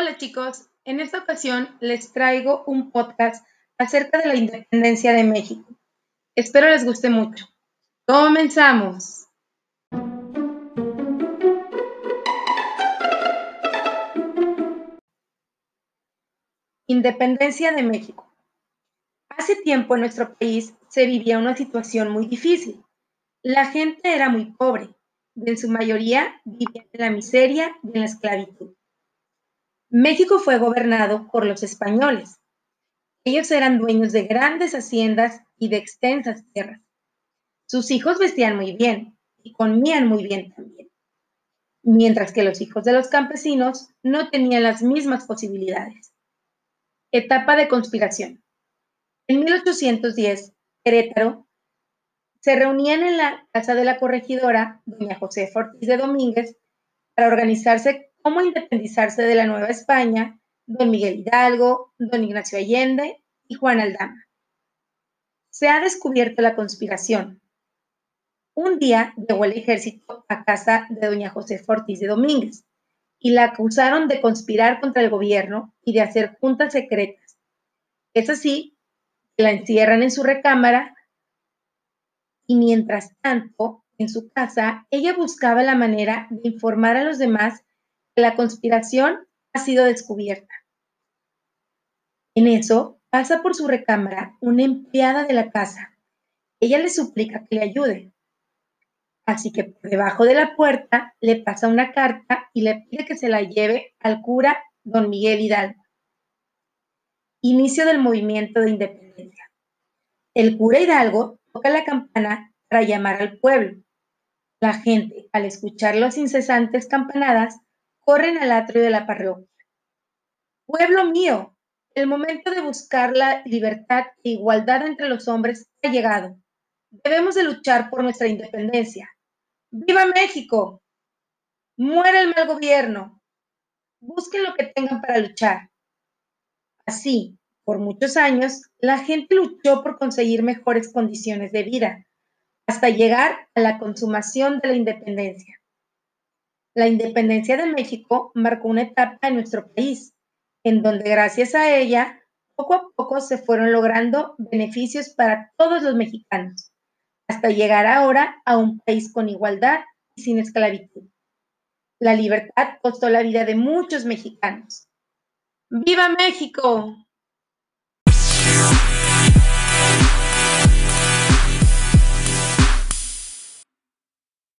Hola chicos, en esta ocasión les traigo un podcast acerca de la independencia de México. Espero les guste mucho. Comenzamos. Independencia de México. Hace tiempo en nuestro país se vivía una situación muy difícil. La gente era muy pobre, en su mayoría vivía en la miseria y en la esclavitud. México fue gobernado por los españoles. Ellos eran dueños de grandes haciendas y de extensas tierras. Sus hijos vestían muy bien y comían muy bien también, mientras que los hijos de los campesinos no tenían las mismas posibilidades. Etapa de conspiración. En 1810, Querétaro se reunían en la casa de la corregidora, doña José Ortiz de Domínguez, para organizarse cómo independizarse de la Nueva España, don Miguel Hidalgo, don Ignacio Allende y Juan Aldama. Se ha descubierto la conspiración. Un día llegó el ejército a casa de doña José Ortiz de Domínguez y la acusaron de conspirar contra el gobierno y de hacer juntas secretas. Es así la encierran en su recámara y mientras tanto, en su casa, ella buscaba la manera de informar a los demás la conspiración ha sido descubierta. En eso pasa por su recámara una empleada de la casa. Ella le suplica que le ayude. Así que por debajo de la puerta le pasa una carta y le pide que se la lleve al cura don Miguel Hidalgo. Inicio del movimiento de independencia. El cura Hidalgo toca la campana para llamar al pueblo. La gente, al escuchar las incesantes campanadas, corren al atrio de la parroquia. Pueblo mío, el momento de buscar la libertad e igualdad entre los hombres ha llegado. Debemos de luchar por nuestra independencia. ¡Viva México! ¡Muera el mal gobierno! Busquen lo que tengan para luchar. Así, por muchos años, la gente luchó por conseguir mejores condiciones de vida, hasta llegar a la consumación de la independencia. La independencia de México marcó una etapa en nuestro país, en donde gracias a ella, poco a poco se fueron logrando beneficios para todos los mexicanos, hasta llegar ahora a un país con igualdad y sin esclavitud. La libertad costó la vida de muchos mexicanos. ¡Viva México!